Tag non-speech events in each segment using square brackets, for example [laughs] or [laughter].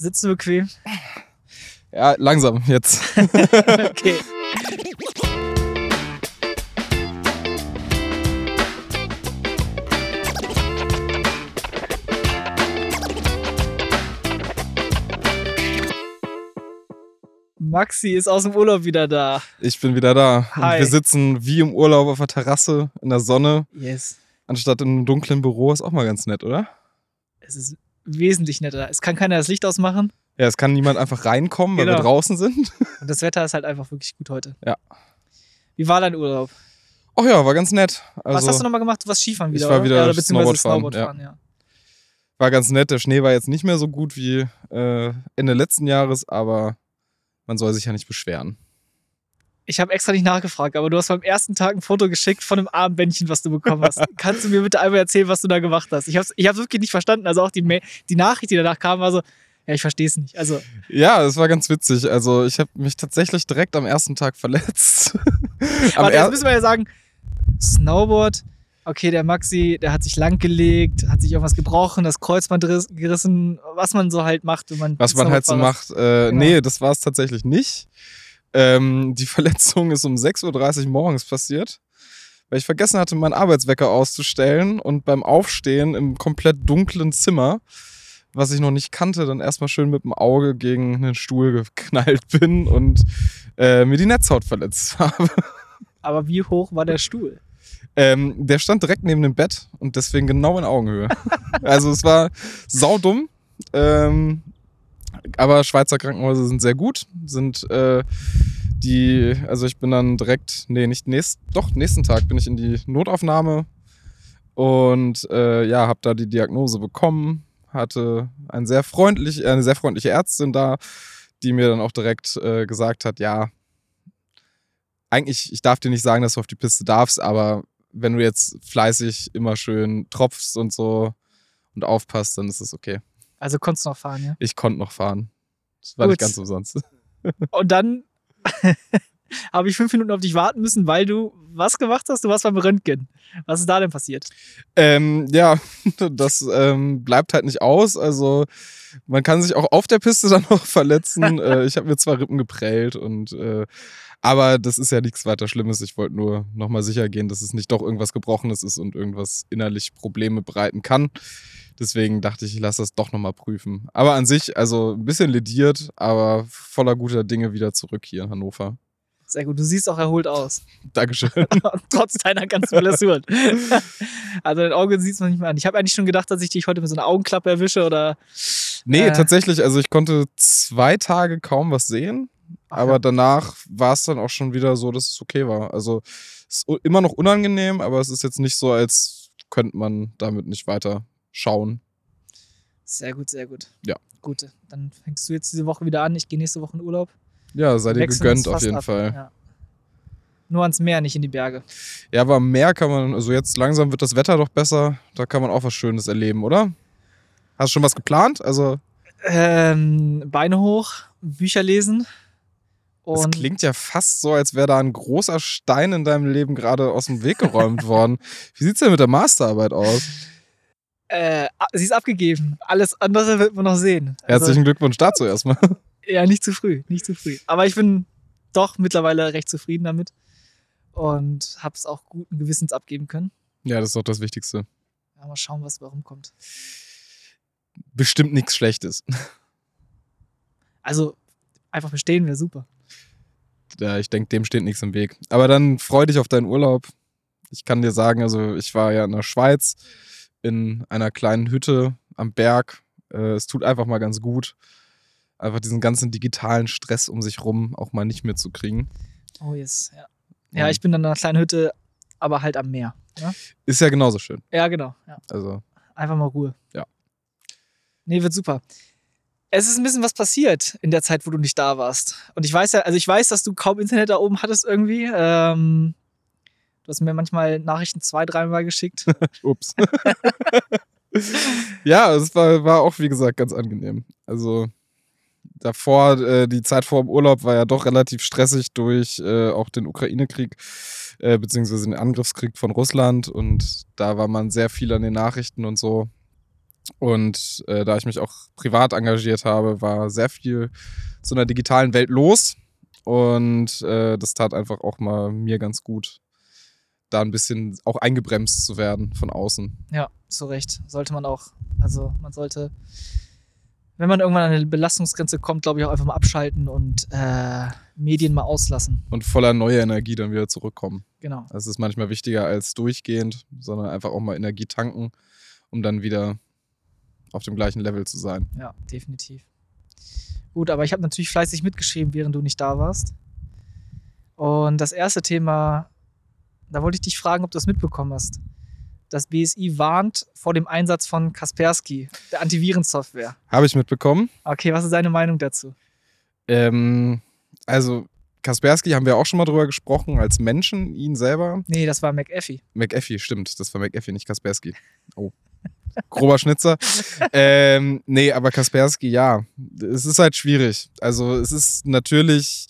Sitzt du bequem? Ja, langsam jetzt. [laughs] okay. Maxi ist aus dem Urlaub wieder da. Ich bin wieder da. Hi. Und wir sitzen wie im Urlaub auf der Terrasse in der Sonne, Yes. anstatt in einem dunklen Büro. Ist auch mal ganz nett, oder? Es ist wesentlich netter. Es kann keiner das Licht ausmachen Ja, es kann niemand einfach reinkommen, weil wir Genau. draußen sind. und das Wetter ist halt einfach wirklich gut heute. Ja. Wie war dein Urlaub? Ach ja, war ganz nett. Also, Was hast du nochmal gemacht? Du warst Skifahren Ich wieder, war oder? wieder ja, oder Snowboard fahren, Snowboard fahren, ja. war ganz nett. Der Schnee war jetzt nicht mehr so gut wie äh, Ende letzten Jahres, aber man soll sich ja nicht beschweren. Ich habe extra nicht nachgefragt, aber du hast beim ersten Tag ein Foto geschickt von einem Armbändchen, was du bekommen hast. [laughs] Kannst du mir bitte einmal erzählen, was du da gemacht hast? Ich habe ich hab's wirklich nicht verstanden. Also auch die, Ma die Nachricht, die danach kam, war so, ja, ich verstehe es nicht. Also, Ja, es war ganz witzig. Also ich habe mich tatsächlich direkt am ersten Tag verletzt. [laughs] aber er- jetzt müssen wir ja sagen, Snowboard, okay, der Maxi, der hat sich langgelegt, hat sich irgendwas gebrochen, das Kreuzband riss- gerissen, was man so halt macht, wenn man was man halt so macht. Äh, Genau. Nee, das war es tatsächlich nicht. Ähm, die Verletzung ist um 6.30 Uhr morgens passiert, weil ich vergessen hatte, meinen Arbeitswecker auszustellen und beim Aufstehen im komplett dunklen Zimmer, was ich noch nicht kannte, dann erstmal schön mit dem Auge gegen einen Stuhl geknallt [laughs] bin und äh, mir die Netzhaut verletzt [laughs] habe. Aber wie hoch war der Stuhl? Ähm, der stand direkt neben dem Bett und deswegen genau in Augenhöhe. also es war saudumm. Ähm, aber Schweizer Krankenhäuser sind sehr gut. Sind äh, die, also ich bin dann direkt, nee, nicht nächst, doch, nächsten Tag bin ich in die Notaufnahme und äh, ja, habe da die Diagnose bekommen. Hatte ein sehr freundlich, eine sehr freundliche Ärztin da, die mir dann auch direkt äh, gesagt hat, ja, eigentlich, ich darf dir nicht sagen, dass du auf die Piste darfst, aber wenn du jetzt fleißig immer schön tropfst und so und aufpasst, dann ist es okay. Also konntest du noch fahren, ja? Ich konnte noch fahren. Das war nicht Gut. ganz umsonst. [laughs] Und dann [laughs] habe ich fünf Minuten auf dich warten müssen, weil du was gemacht hast? Du warst beim Röntgen. Was ist da denn passiert? Ähm, ja, [laughs] das ähm, bleibt halt nicht aus. Also man kann sich auch auf der Piste dann noch verletzen. äh, ich habe mir zwar Rippen geprellt und äh, aber das ist ja nichts weiter Schlimmes. Ich wollte nur nochmal sicher gehen, dass es nicht doch irgendwas Gebrochenes ist und irgendwas innerlich Probleme bereiten kann. Deswegen dachte ich, ich lasse das doch nochmal prüfen. Aber an sich, also ein bisschen lediert, aber voller guter Dinge wieder zurück hier in Hannover. Sehr gut, du siehst auch erholt aus. [laughs] Dankeschön. [laughs] Trotz deiner ganzen Blessuren. [laughs] also dein Auge sieht man nicht mehr an. Ich habe eigentlich schon gedacht, dass ich dich heute mit so einer Augenklappe erwische oder. Nee, Äh. tatsächlich, also ich konnte zwei Tage kaum was sehen. Ach aber ja. danach war es dann auch schon wieder so, dass es okay war. Also es ist immer noch unangenehm, aber es ist jetzt nicht so, als könnte man damit nicht weiter schauen. Sehr gut, sehr gut. Ja. Gut, dann fängst du jetzt diese Woche wieder an. Ich gehe nächste Woche in Urlaub. Ja, sei dir gegönnt auf jeden ab. Fall. Ja. Nur ans Meer, nicht in die Berge. Ja, aber am Meer kann man, also jetzt langsam wird das Wetter doch besser. Da kann man auch was Schönes erleben, oder? Hast du schon was geplant? Also, Ähm, Beine hoch, Bücher lesen. es Und klingt ja fast so, als wäre da ein großer Stein in deinem Leben gerade aus dem Weg geräumt [laughs] worden. Wie sieht's denn mit der Masterarbeit aus? Äh, sie ist abgegeben. Alles andere wird man noch sehen. Also, Herzlichen Glückwunsch dazu erstmal. [laughs] Ja, nicht zu früh, nicht zu früh. Aber ich bin doch mittlerweile recht zufrieden damit und habe es auch guten Gewissens abgeben können. Ja, das ist doch das Wichtigste. Ja, mal schauen, was warum kommt. Bestimmt nichts Schlechtes. Also einfach bestehen wäre super. Ja, ich denke, dem steht nichts im Weg. Aber dann freu dich auf deinen Urlaub. Ich kann dir sagen, also ich war ja in der Schweiz in einer kleinen Hütte am Berg. Äh, es tut einfach mal ganz gut, einfach diesen ganzen digitalen Stress um sich rum auch mal nicht mitzukriegen. Oh yes, ja. Ja, Und ich bin in einer kleinen Hütte, aber halt am Meer. Ne? Ist ja genauso schön. Ja, genau. Ja. Also, Einfach mal Ruhe. Ja. Nee, wird super. Es ist ein bisschen was passiert in der Zeit, wo du nicht da warst. Und ich weiß ja, also ich weiß, dass du kaum Internet da oben hattest irgendwie. Ähm, du hast mir manchmal Nachrichten zwei, dreimal geschickt. [laughs] ups. [laughs] ja, es war, war auch, wie gesagt, ganz angenehm. Also, davor, äh, die Zeit vor dem Urlaub war ja doch relativ stressig durch äh, auch den Ukraine-Krieg, äh, beziehungsweise den Angriffskrieg von Russland. Und da war man sehr viel an den Nachrichten und so. Und äh, da ich mich auch privat engagiert habe, war sehr viel zu einer digitalen Welt los. Und äh, das tat einfach auch mal mir ganz gut, da ein bisschen auch eingebremst zu werden von außen. Ja, zu Recht. Sollte man auch. Also man sollte, wenn man irgendwann an eine Belastungsgrenze kommt, glaube ich, auch einfach mal abschalten und äh, Medien mal auslassen. Und voller neuer Energie dann wieder zurückkommen. Genau. Das ist manchmal wichtiger als durchgehend, sondern einfach auch mal Energie tanken, um dann wieder auf dem gleichen Level zu sein. Ja, definitiv. Gut, aber ich habe natürlich fleißig mitgeschrieben, während du nicht da warst. Und das erste Thema, da wollte ich dich fragen, ob du das mitbekommen hast. Das BSI warnt vor dem Einsatz von Kaspersky, der Antivirensoftware. Habe ich mitbekommen. Okay, was ist deine Meinung dazu? Ähm, also, Kaspersky haben wir auch schon mal drüber gesprochen, als Menschen, ihn selber. Nee, das war McAfee. McAfee, stimmt. Das war McAfee, nicht Kaspersky. Oh. Grober Schnitzer. [laughs] ähm, nee, aber Kaspersky, ja. Es ist halt schwierig. Also, es ist natürlich.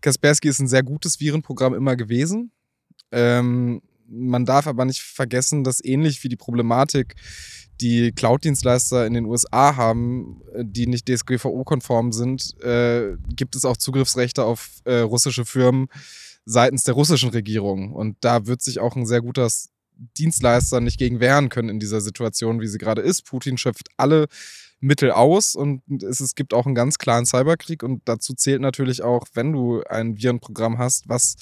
Kaspersky ist ein sehr gutes Virenprogramm immer gewesen. Ähm, man darf aber nicht vergessen, dass ähnlich wie die Problematik, die Cloud-Dienstleister in den USA haben, äh, die nicht DSGVO-konform sind, äh, gibt es auch Zugriffsrechte auf äh, russische Firmen seitens der russischen Regierung. Und da wird sich auch ein sehr guter Dienstleister nicht gegen wehren können in dieser Situation, wie sie gerade ist. Putin schöpft alle Mittel aus und es, es gibt auch einen ganz klaren Cyberkrieg und dazu zählt natürlich auch, wenn du ein Virenprogramm hast, was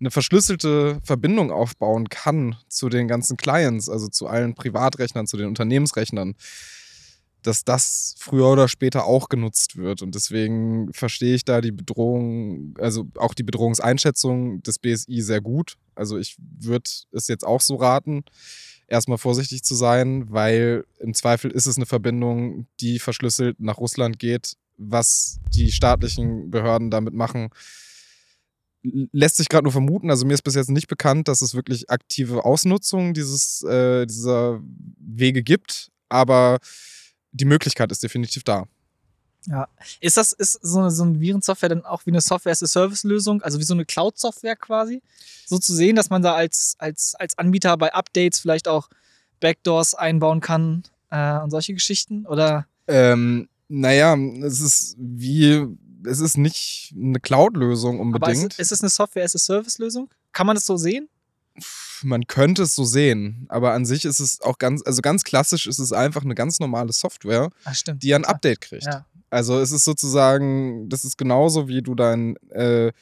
eine verschlüsselte Verbindung aufbauen kann zu den ganzen Clients, also zu allen Privatrechnern, zu den Unternehmensrechnern, dass das früher oder später auch genutzt wird. Und deswegen verstehe ich da die Bedrohung, also auch die Bedrohungseinschätzung des BSI sehr gut. Also ich würde es jetzt auch so raten, erstmal vorsichtig zu sein, weil im Zweifel ist es eine Verbindung, die verschlüsselt nach Russland geht. Was die staatlichen Behörden damit machen, lässt sich gerade nur vermuten. Also mir ist bis jetzt nicht bekannt, dass es wirklich aktive Ausnutzung dieses, äh, dieser Wege gibt, aber die Möglichkeit ist definitiv da. Ja. Ist das ist so eine, so eine Virensoftware dann auch wie eine Software-as-a-Service-Lösung, also wie so eine Cloud-Software quasi? So zu sehen, dass man da als, als, als Anbieter bei Updates vielleicht auch Backdoors einbauen kann äh, und solche Geschichten? Oder? Ähm, naja, es ist wie es ist nicht eine Cloud-Lösung unbedingt. Ist, ist es eine Software-as-a-Service-Lösung? Kann man das so sehen? Man könnte es so sehen, aber an sich ist es auch ganz, also ganz klassisch ist es einfach eine ganz normale Software, Ach, die ein Update kriegt. Ja. Also es ist sozusagen, das ist genauso wie du dein, äh,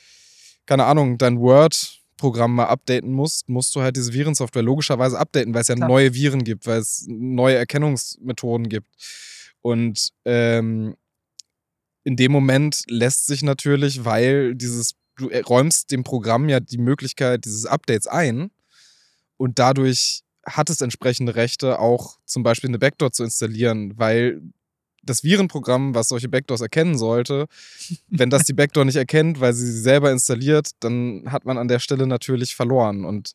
keine Ahnung, dein Word-Programm mal updaten musst, musst du halt diese Virensoftware logischerweise updaten, weil es ja Klar. neue Viren gibt, weil es neue Erkennungsmethoden gibt. Und ähm, in dem Moment lässt sich natürlich, weil dieses, du räumst dem Programm ja die Möglichkeit dieses Updates ein und dadurch hat es entsprechende Rechte, auch zum Beispiel eine Backdoor zu installieren, weil das Virenprogramm, was solche Backdoors erkennen sollte, [laughs] wenn das die Backdoor nicht erkennt, weil sie sie selber installiert, dann hat man an der Stelle natürlich verloren. Und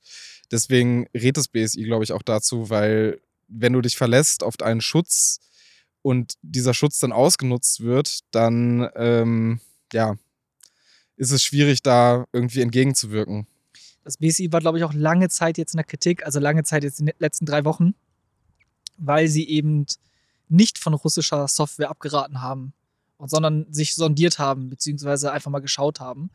deswegen rät das BSI, glaube ich, auch dazu, weil wenn du dich verlässt auf einen Schutz, und dieser Schutz dann ausgenutzt wird, dann ähm, ja, ist es schwierig, da irgendwie entgegenzuwirken. Das BSI war, glaube ich, auch lange Zeit jetzt in der Kritik, also lange Zeit jetzt in den letzten drei Wochen, weil sie eben nicht von russischer Software abgeraten haben, sondern sich sondiert haben, beziehungsweise einfach mal geschaut haben.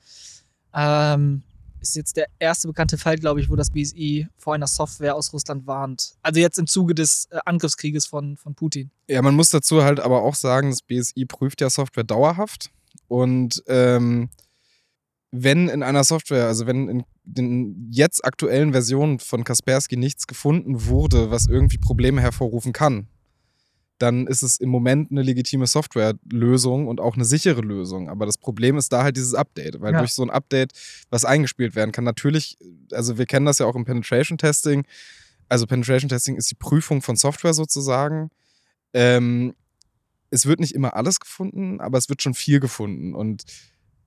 Ähm, ist jetzt der erste bekannte Fall, glaube ich, wo das BSI vor einer Software aus Russland warnt. Also jetzt im Zuge des äh, Angriffskrieges von, von Putin. Ja, man muss dazu halt aber auch sagen, das BSI prüft ja Software dauerhaft. Und ähm, wenn in einer Software, also wenn in den jetzt aktuellen Versionen von Kaspersky nichts gefunden wurde, was irgendwie Probleme hervorrufen kann, dann ist es im Moment eine legitime Softwarelösung und auch eine sichere Lösung. Aber das Problem ist da halt dieses Update, weil ja. durch so ein Update was eingespielt werden kann. Natürlich, also wir kennen das ja auch im Penetration Testing. Also Penetration Testing ist die Prüfung von Software sozusagen. Ähm, es wird nicht immer alles gefunden, aber es wird schon viel gefunden. Und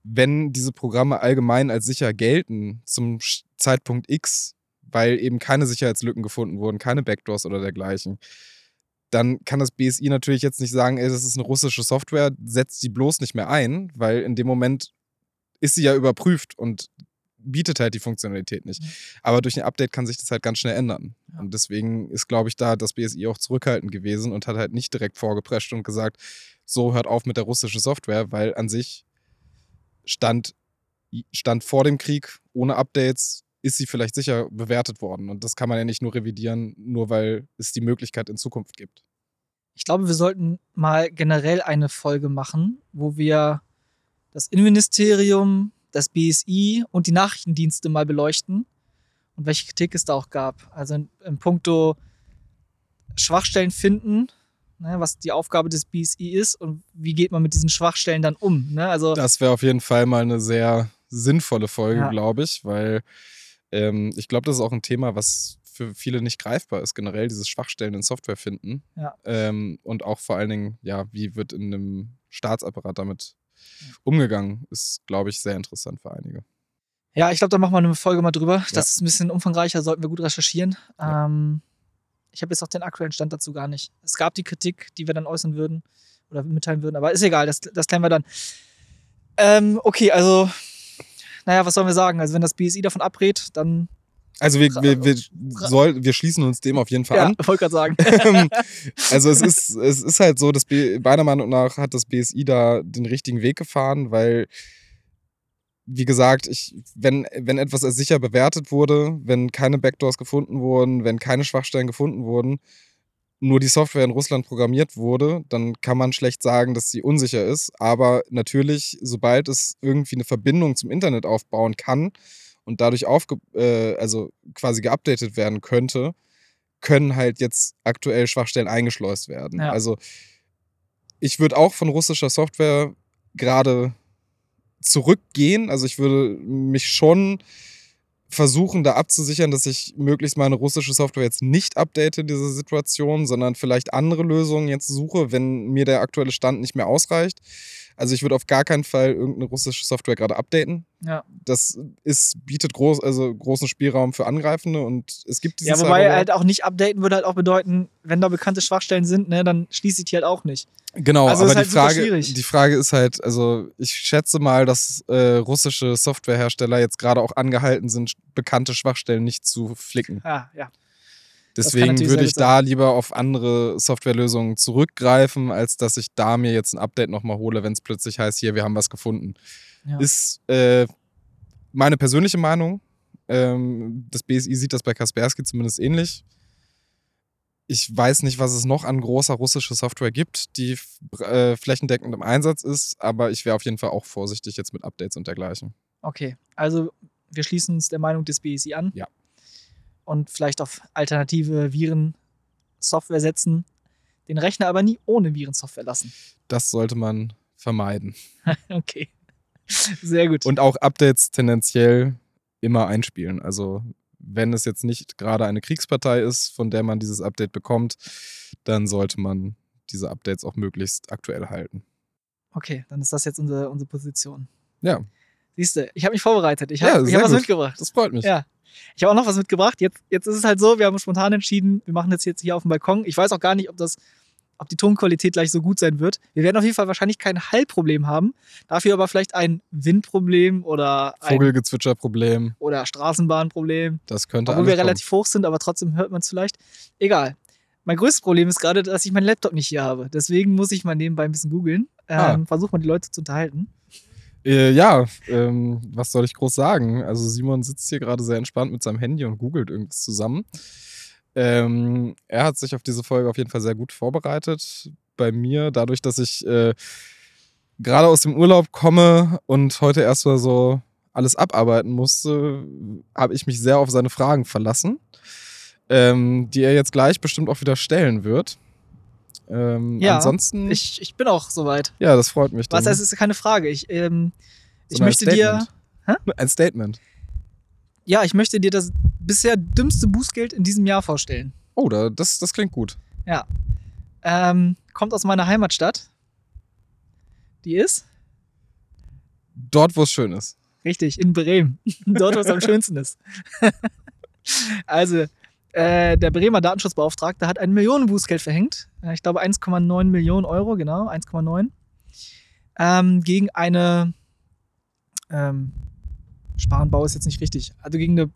wenn diese Programme allgemein als sicher gelten zum Zeitpunkt X, weil eben keine Sicherheitslücken gefunden wurden, keine Backdoors oder dergleichen, dann kann das BSI natürlich jetzt nicht sagen, ey, das ist eine russische Software, setzt die bloß nicht mehr ein, weil in dem Moment ist sie ja überprüft und bietet halt die Funktionalität nicht. Mhm. Aber durch ein Update kann sich das halt ganz schnell ändern. Ja. Und deswegen ist, glaube ich, da das BSI auch zurückhaltend gewesen und hat halt nicht direkt vorgeprescht und gesagt, so hört auf mit der russischen Software, weil an sich stand, stand vor dem Krieg ohne Updates ist sie vielleicht sicher bewertet worden. Und das kann man ja nicht nur revidieren, nur weil es die Möglichkeit in Zukunft gibt. Ich glaube, wir sollten mal generell eine Folge machen, wo wir das Innenministerium, das BSI und die Nachrichtendienste mal beleuchten und welche Kritik es da auch gab. Also in, in puncto Schwachstellen finden, ne, was die Aufgabe des BSI ist und wie geht man mit diesen Schwachstellen dann um. Ne? Also Das wäre auf jeden Fall mal eine sehr sinnvolle Folge, Ja. glaube ich, weil ähm, ich glaube, das ist auch ein Thema, was für viele nicht greifbar ist, generell dieses Schwachstellen in Software finden. Ja. Ähm, und auch vor allen Dingen, ja, wie wird in einem Staatsapparat damit umgegangen, ist, glaube ich, sehr interessant für einige. Ja, ich glaube, da machen wir eine Folge mal drüber. Ja. Das ist ein bisschen umfangreicher, sollten wir gut recherchieren. Ja. Ähm, ich habe jetzt auch den aktuellen Stand dazu gar nicht. Es gab die Kritik, die wir dann äußern würden oder mitteilen würden, aber ist egal, das, das klären wir dann. Ähm, okay, also, naja, was sollen wir sagen? Also, wenn das BSI davon abrät, dann. Also wir, wir, wir, soll, wir schließen uns dem auf jeden Fall Ja, an. [laughs] wollte gerade sagen. Ähm, also es ist, es ist halt so, dass B, meiner Meinung nach hat das BSI da den richtigen Weg gefahren, weil, wie gesagt, ich, wenn, wenn etwas als sicher bewertet wurde, wenn keine Backdoors gefunden wurden, wenn keine Schwachstellen gefunden wurden, nur die Software in Russland programmiert wurde, dann kann man schlecht sagen, dass sie unsicher ist. Aber natürlich, sobald es irgendwie eine Verbindung zum Internet aufbauen kann und dadurch aufge äh, also quasi geupdatet werden könnte, können halt jetzt aktuell Schwachstellen eingeschleust werden. Ja. Also ich würde auch von russischer Software gerade zurückgehen. Also ich würde mich schon versuchen, da abzusichern, dass ich möglichst meine russische Software jetzt nicht update in dieser Situation, sondern vielleicht andere Lösungen jetzt suche, wenn mir der aktuelle Stand nicht mehr ausreicht. Also ich würde auf gar keinen Fall irgendeine russische Software gerade updaten. Ja. Das ist, bietet groß, also großen Spielraum für Angreifende und es gibt Ja, dieses wobei Cyberwar. halt auch nicht updaten würde halt auch bedeuten, wenn da bekannte Schwachstellen sind, ne, dann schließe ich die halt auch nicht. Genau, Also aber halt die, super Frage, die Frage ist halt, also ich schätze mal, dass äh, russische Softwarehersteller jetzt gerade auch angehalten sind, bekannte Schwachstellen nicht zu flicken. Ah, ja. Deswegen würde ich da lieber auf andere Softwarelösungen zurückgreifen, als dass ich da mir jetzt ein Update nochmal hole, wenn es plötzlich heißt, hier, wir haben was gefunden. Ja. Ist äh, meine persönliche Meinung. Ähm, das BSI sieht das bei Kaspersky zumindest ähnlich. Ich weiß nicht, was es noch an großer russischer Software gibt, die äh, flächendeckend im Einsatz ist, aber ich wäre auf jeden Fall auch vorsichtig jetzt mit Updates und dergleichen. Okay, also wir schließen uns der Meinung des BSI an. Ja. Und vielleicht auf alternative Virensoftware setzen, den Rechner aber nie ohne Virensoftware lassen. Das sollte man vermeiden. [laughs] Okay. Sehr gut. Und auch Updates tendenziell immer einspielen. Also wenn es jetzt nicht gerade eine Kriegspartei ist, von der man dieses Update bekommt, dann sollte man diese Updates auch möglichst aktuell halten. okay, dann ist das jetzt unsere, unsere Position. Ja, Siehst du, ich habe mich vorbereitet. Ich Ja, habe sehr hab was mitgebracht. das freut mich. Ja. Ich habe auch noch was mitgebracht. Jetzt, jetzt ist es halt so, wir haben spontan entschieden, wir machen das jetzt hier auf dem Balkon. Ich weiß auch gar nicht, ob das, ob die Tonqualität gleich so gut sein wird. Wir werden auf jeden Fall wahrscheinlich kein Hallproblem haben, dafür aber vielleicht ein Windproblem oder Vogelgezwitscherproblem, oder Straßenbahnproblem. das könnte Obwohl alles wir kommen. relativ hoch sind, aber trotzdem hört man es vielleicht. Egal. Mein größtes Problem ist gerade, dass ich meinen Laptop nicht hier habe. Deswegen muss ich mal nebenbei ein bisschen googeln. Ah. Ähm, Versuch mal die Leute zu unterhalten. Äh, ja, ähm, was soll ich groß sagen? Also Simon sitzt hier gerade sehr entspannt mit seinem Handy und googelt irgendwas zusammen. Ähm, er hat sich auf diese Folge auf jeden Fall sehr gut vorbereitet. Bei mir, dadurch, dass ich äh, gerade aus dem Urlaub komme und heute erstmal so alles abarbeiten musste, habe ich mich sehr auf seine Fragen verlassen, ähm, die er jetzt gleich bestimmt auch wieder stellen wird. Ähm, Ja, ansonsten, Ich, ich bin auch soweit. ja, das freut mich. Was heißt, es ist keine Frage. Ich, ähm, ich möchte dir. Statement. Ein Statement. Ja, ich möchte dir das bisher dümmste Bußgeld in diesem Jahr vorstellen. Oh, da, das, das klingt gut. Ähm, kommt aus meiner Heimatstadt. Die ist? Dort, wo es schön ist. Richtig, in Bremen. [laughs] Dort, wo es am schönsten ist. [laughs] also, äh, der Bremer Datenschutzbeauftragte hat ein Millionenbußgeld verhängt. Äh, ich glaube 1,9 Millionen Euro, genau, 1,9. Ähm, gegen eine ähm, Sparrenbau ist jetzt nicht richtig. Also gegen eine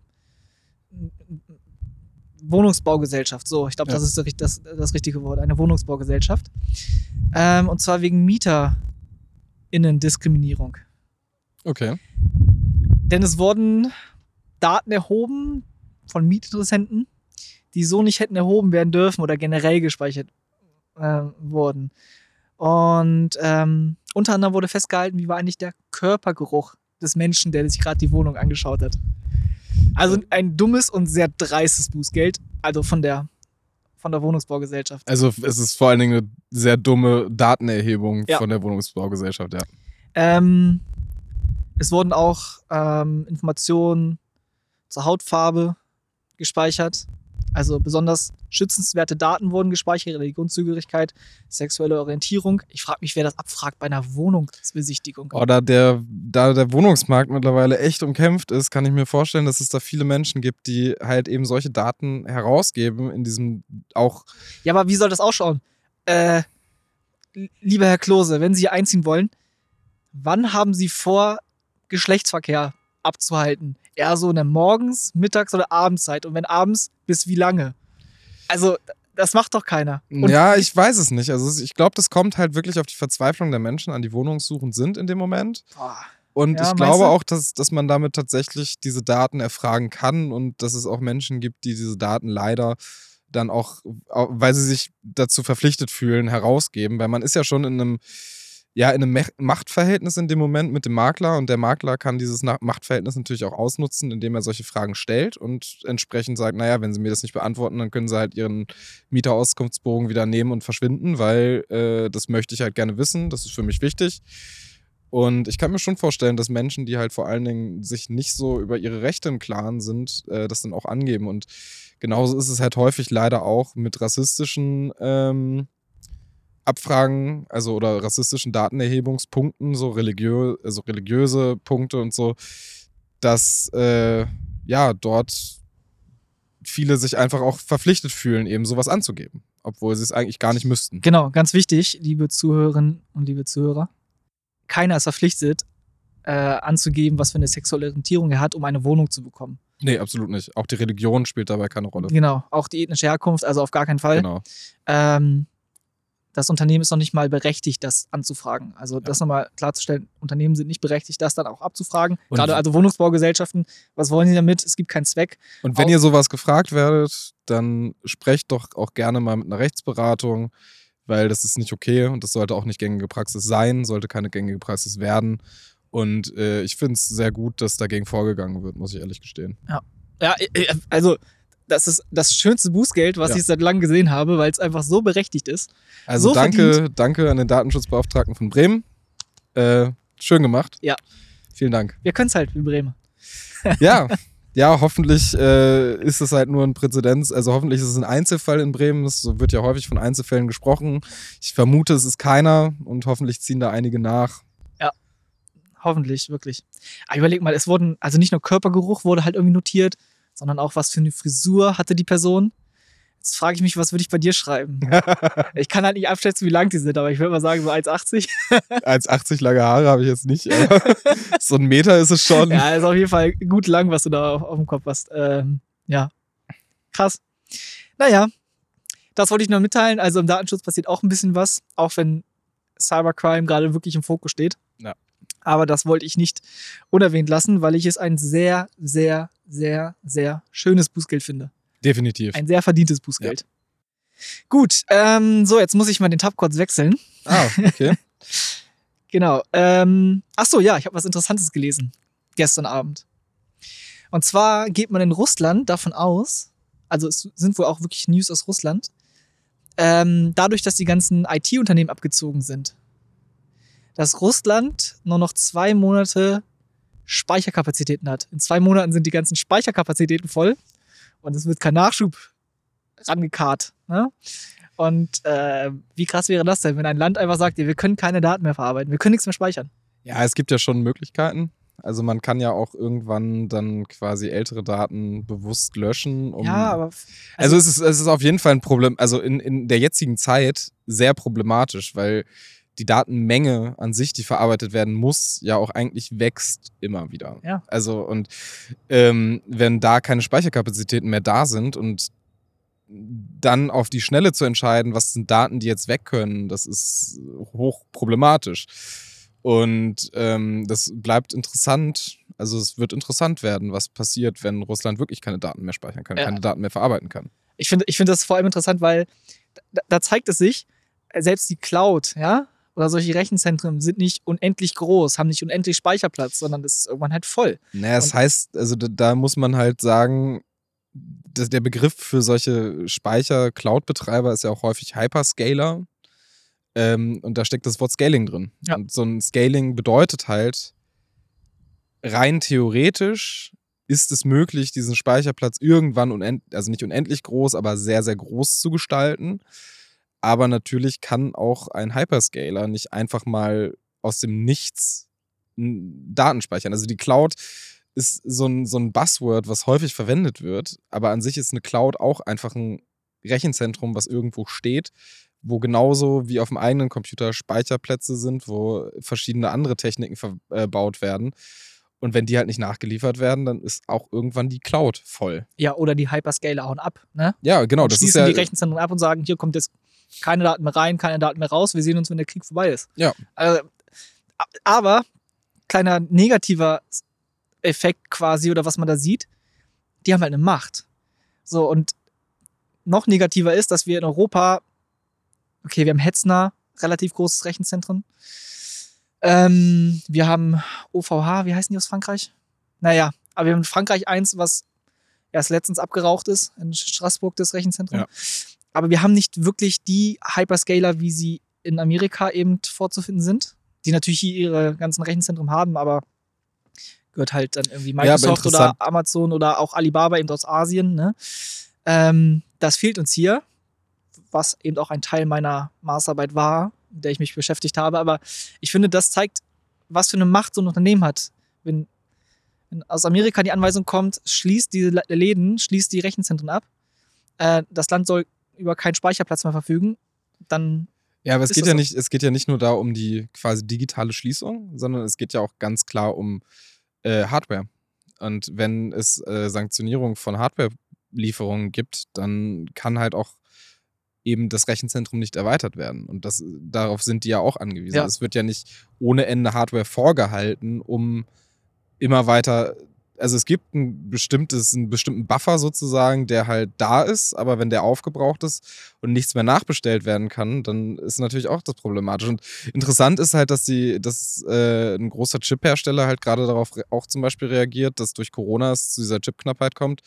Wohnungsbaugesellschaft. So, ich glaube, Ja. das ist das, das, das richtige Wort. Eine Wohnungsbaugesellschaft. Ähm, und zwar wegen MieterInnen-Diskriminierung. Okay. Denn es wurden Daten erhoben von Mietinteressenten, die so nicht hätten erhoben werden dürfen oder generell gespeichert äh, wurden. Und ähm, unter anderem wurde festgehalten, wie war eigentlich der Körpergeruch des Menschen, der sich gerade die Wohnung angeschaut hat. Also ein dummes und sehr dreistes Bußgeld, also von der, von der Wohnungsbaugesellschaft. Also es ist vor allen Dingen eine sehr dumme Datenerhebung Ja. von der Wohnungsbaugesellschaft, ja. Ähm, es wurden auch ähm, Informationen zur Hautfarbe gespeichert. Also besonders schützenswerte Daten wurden gespeichert, Religionszugehörigkeit, sexuelle Orientierung. Ich frage mich, wer das abfragt bei einer Wohnungsbesichtigung. Oh, da der, da der Wohnungsmarkt mittlerweile echt umkämpft ist, kann ich mir vorstellen, dass es da viele Menschen gibt, die halt eben solche Daten herausgeben in diesem auch. Ja, aber wie soll das ausschauen? Äh, lieber Herr Klose, wenn Sie hier einziehen wollen, wann haben Sie vor, Geschlechtsverkehr abzuhalten? Eher so in der Morgens-, Mittags- oder Abendszeit? Und wenn abends, bis wie lange? Also, das macht doch keiner. Und ja, ich weiß es nicht. Also ich glaube, das kommt halt wirklich auf die Verzweiflung der Menschen an, die wohnungssuchend sind in dem Moment. Boah. Und Ja, ich glaube du? auch, dass, dass man damit tatsächlich diese Daten erfragen kann und dass es auch Menschen gibt, die diese Daten leider dann auch, au- weil sie sich dazu verpflichtet fühlen, herausgeben. Weil man ist ja schon in einem, ja, in einem Machtverhältnis in dem Moment mit dem Makler und der Makler kann dieses Machtverhältnis natürlich auch ausnutzen, indem er solche Fragen stellt und entsprechend sagt, naja, wenn sie mir das nicht beantworten, dann können sie halt ihren Mieterauskunftsbogen wieder nehmen und verschwinden, weil äh, das möchte ich halt gerne wissen, das ist für mich wichtig. Und ich kann mir schon vorstellen, dass Menschen, die halt vor allen Dingen sich nicht so über ihre Rechte im Klaren sind, äh, das dann auch angeben. Und genauso ist es halt häufig leider auch mit rassistischen ähm, Abfragen, also oder rassistischen Datenerhebungspunkten, so religiö also religiöse Punkte und so, dass äh, ja dort viele sich einfach auch verpflichtet fühlen, eben sowas anzugeben, obwohl sie es eigentlich gar nicht müssten. Genau, ganz wichtig, liebe Zuhörerinnen und liebe Zuhörer. Keiner ist verpflichtet, äh, anzugeben, was für eine sexuelle Orientierung er hat, um eine Wohnung zu bekommen. Nee, absolut nicht. Auch die Religion spielt dabei keine Rolle. Genau, auch die ethnische Herkunft, also auf gar keinen Fall. Genau. Ähm, das Unternehmen ist noch nicht mal berechtigt, das anzufragen. Also das nochmal klarzustellen, Unternehmen sind nicht berechtigt, das dann auch abzufragen. Und- Gerade also Wohnungsbaugesellschaften, was wollen sie damit? Es gibt keinen Zweck. Und wenn Auch- ihr sowas gefragt werdet, dann sprecht doch auch gerne mal mit einer Rechtsberatung, weil das ist nicht okay und das sollte auch nicht gängige Praxis sein, sollte keine gängige Praxis werden. Und äh, ich finde es sehr gut, dass dagegen vorgegangen wird, muss ich ehrlich gestehen. Ja, äh, also das ist das schönste Bußgeld, was Ja. ich seit langem gesehen habe, weil es einfach so berechtigt ist. Also So danke, danke an den Datenschutzbeauftragten von Bremen. Äh, schön gemacht. Ja. Vielen Dank. Wir können es halt wie Bremer. [laughs] Ja, ja, hoffentlich äh, ist es halt nur ein Präzedenz, also hoffentlich ist es ein Einzelfall in Bremen. Es wird ja häufig von Einzelfällen gesprochen. Ich vermute, es ist keiner und hoffentlich ziehen da einige nach. Hoffentlich, wirklich. Aber überleg mal, es wurden, also nicht nur Körpergeruch wurde halt irgendwie notiert, sondern auch, was für eine Frisur hatte die Person. Jetzt frage ich mich, was würde ich bei dir schreiben? [laughs] ich kann halt nicht abschätzen, wie lang die sind, aber ich würde mal sagen, so 1,80. Als 80 lange Haare habe ich jetzt nicht, [laughs] so ein Meter ist es schon. ja, ist auf jeden Fall gut lang, was du da auf, auf dem Kopf hast. Ähm, ja. Krass. Naja, das wollte ich nur mitteilen. Also im Datenschutz passiert auch ein bisschen was, auch wenn Cybercrime gerade wirklich im Fokus steht. Ja. Aber das wollte ich nicht unerwähnt lassen, weil ich es ein sehr, sehr, sehr, sehr schönes Bußgeld finde. Definitiv. Ein sehr verdientes Bußgeld. Gut, ähm, so, jetzt muss ich mal den Tab kurz wechseln. Ah, okay. [laughs] Genau. Ähm, ach so, ja, ich habe was Interessantes gelesen gestern Abend. Und zwar geht man in Russland davon aus, also es sind wohl auch wirklich News aus Russland, ähm, dadurch, dass die ganzen IT-Unternehmen abgezogen sind, dass Russland nur noch zwei Monate Speicherkapazitäten hat. In zwei Monaten sind die ganzen Speicherkapazitäten voll und es wird kein Nachschub rangekarrt. Ne? Und äh, wie krass wäre das denn, wenn ein Land einfach sagt, wir können keine Daten mehr verarbeiten, wir können nichts mehr speichern. Ja, es gibt ja schon Möglichkeiten. Also man kann ja auch irgendwann dann quasi ältere Daten bewusst löschen. Um ja, aber Also, es, ist, es ist auf jeden Fall ein Problem, also in, in der jetzigen Zeit sehr problematisch, weil die Datenmenge an sich, die verarbeitet werden muss, ja auch eigentlich wächst immer wieder. Ja. Also und ähm, wenn da keine Speicherkapazitäten mehr da sind und dann auf die Schnelle zu entscheiden, was sind Daten, die jetzt weg können, das ist hoch problematisch. Und ähm, das bleibt interessant. Also es wird interessant werden, was passiert, wenn Russland wirklich keine Daten mehr speichern kann, Ja. keine Daten mehr verarbeiten kann. Ich finde ich finde das vor allem interessant, weil da, da zeigt es sich, selbst die Cloud, ja, oder solche Rechenzentren sind nicht unendlich groß, haben nicht unendlich Speicherplatz, sondern das ist irgendwann halt voll. Naja, das Und- heißt, also da, da muss man halt sagen, dass der Begriff für solche Speicher-Cloud-Betreiber ist ja auch häufig Hyperscaler. Ähm, und da steckt das Wort Scaling drin. Ja. Und so ein Scaling bedeutet halt, rein theoretisch ist es möglich, diesen Speicherplatz irgendwann unendlich, also nicht unendlich groß, aber sehr, sehr groß zu gestalten. Aber natürlich kann auch ein Hyperscaler nicht einfach mal aus dem Nichts Daten speichern. Also die Cloud ist so ein, so ein Buzzword, was häufig verwendet wird, aber an sich ist eine Cloud auch einfach ein Rechenzentrum, was irgendwo steht, wo genauso wie auf dem eigenen Computer Speicherplätze sind, wo verschiedene andere Techniken verbaut werden. Und wenn die halt nicht nachgeliefert werden, dann ist auch irgendwann die Cloud voll. Ja, oder die Hyperscaler hauen ab, ne? Ja, genau. Und Das ist schließen ja, die Rechenzentren ab und sagen, hier kommt jetzt keine Daten mehr rein, keine Daten mehr raus, wir sehen uns, wenn der Krieg vorbei ist. Ja. Also, aber, kleiner negativer Effekt quasi, oder was man da sieht, die haben halt eine Macht. So, und noch negativer ist, dass wir in Europa, okay, wir haben Hetzner, relativ großes Rechenzentrum. Ähm, wir haben OVH, wie heißen die aus Frankreich? Naja, aber wir haben in Frankreich eins, was erst letztens abgeraucht ist, in Straßburg, das Rechenzentrum. Ja. Aber wir haben nicht wirklich die Hyperscaler, wie sie in Amerika eben vorzufinden sind, die natürlich hier ihre ganzen Rechenzentren haben, aber gehört halt dann irgendwie Microsoft oder interessant. Amazon oder auch Alibaba eben aus Asien. Ne? Ähm, das fehlt uns hier, was eben auch ein Teil meiner Maßarbeit war, mit der ich mich beschäftigt habe. Aber ich finde, das zeigt, was für eine Macht so ein Unternehmen hat. Wenn, wenn aus Amerika die Anweisung kommt, schließt die La- Läden, schließt die Rechenzentren ab, äh, das Land soll über keinen Speicherplatz mehr verfügen, dann Ja, aber es geht ja so? nicht, es geht ja nicht nur da um die quasi digitale Schließung, sondern es geht ja auch ganz klar um äh, Hardware. Und wenn es äh, Sanktionierung von Hardware-Lieferungen gibt, dann kann halt auch eben das Rechenzentrum nicht erweitert werden. Und das, darauf sind die ja auch angewiesen. Ja. Es wird ja nicht ohne Ende Hardware vorgehalten, um immer weiter. Also es gibt ein bestimmtes, einen bestimmten Buffer sozusagen, der halt da ist, aber wenn der aufgebraucht ist und nichts mehr nachbestellt werden kann, dann ist natürlich auch das problematisch. Und interessant ist halt, dass die, dass äh, ein großer Chip-Hersteller halt gerade darauf auch zum Beispiel reagiert, dass durch Corona es zu dieser Chipknappheit kommt,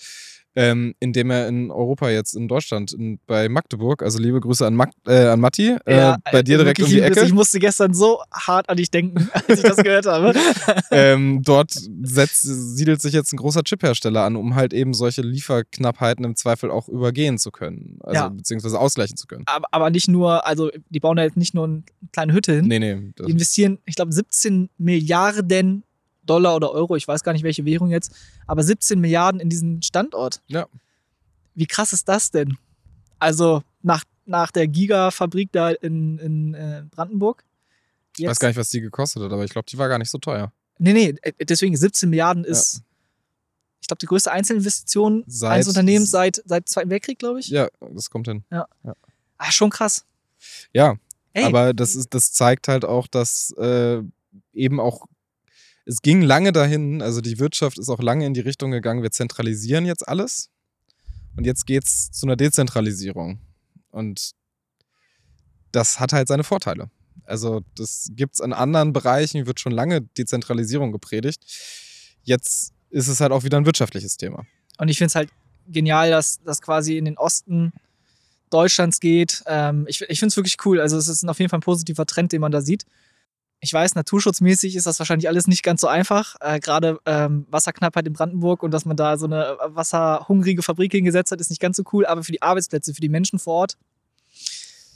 ähm, indem er in Europa jetzt in Deutschland, in, bei Magdeburg, also liebe Grüße an, Mag, äh, an Matti, äh, bei dir direkt um die. Ecke. Ich musste gestern so hart an dich denken, [laughs] als ich das gehört habe. [laughs] ähm, dort setzt, siedelt sich jetzt ein großer Chiphersteller an, um halt eben solche Lieferknappheiten im Zweifel auch übergehen zu können. Also Ja. beziehungsweise ausgleichen zu können. aber, aber nicht nur, also die bauen da jetzt nicht nur eine kleine Hütte hin. Nee, nee. Die investieren, ich glaube, 17 Milliarden Dollar oder Euro, ich weiß gar nicht, welche Währung jetzt, aber 17 Milliarden in diesen Standort. Ja. Wie krass ist das denn? Also nach, nach der Gigafabrik da in, in äh, Brandenburg. ich weiß gar nicht, was die gekostet hat, aber ich glaube, die war gar nicht so teuer. Nee, nee, äh, deswegen 17 Milliarden ist, ich glaube, die größte Einzelinvestition Seit- eines Unternehmens seit, seit Zweiten Weltkrieg, glaube ich. Ja, das kommt hin. Ah, schon krass. Ja, Ey, aber das, ist, das zeigt halt auch, dass äh, eben auch, es ging lange dahin, also die Wirtschaft ist auch lange in die Richtung gegangen, wir zentralisieren jetzt alles und jetzt geht's zu einer Dezentralisierung. Und das hat halt seine Vorteile. Also das gibt's in anderen Bereichen, wird schon lange Dezentralisierung gepredigt. Jetzt ist es halt auch wieder ein wirtschaftliches Thema. Und ich finde es halt genial, dass das quasi in den Osten Deutschlands geht. Ähm, ich ich finde es wirklich cool. Also es ist auf jeden Fall ein positiver Trend, den man da sieht. Ich weiß, naturschutzmäßig ist das wahrscheinlich alles nicht ganz so einfach. Äh, Gerade ähm, Wasserknappheit in Brandenburg und dass man da so eine wasserhungrige Fabrik hingesetzt hat, ist nicht ganz so cool. Aber für die Arbeitsplätze, für die Menschen vor Ort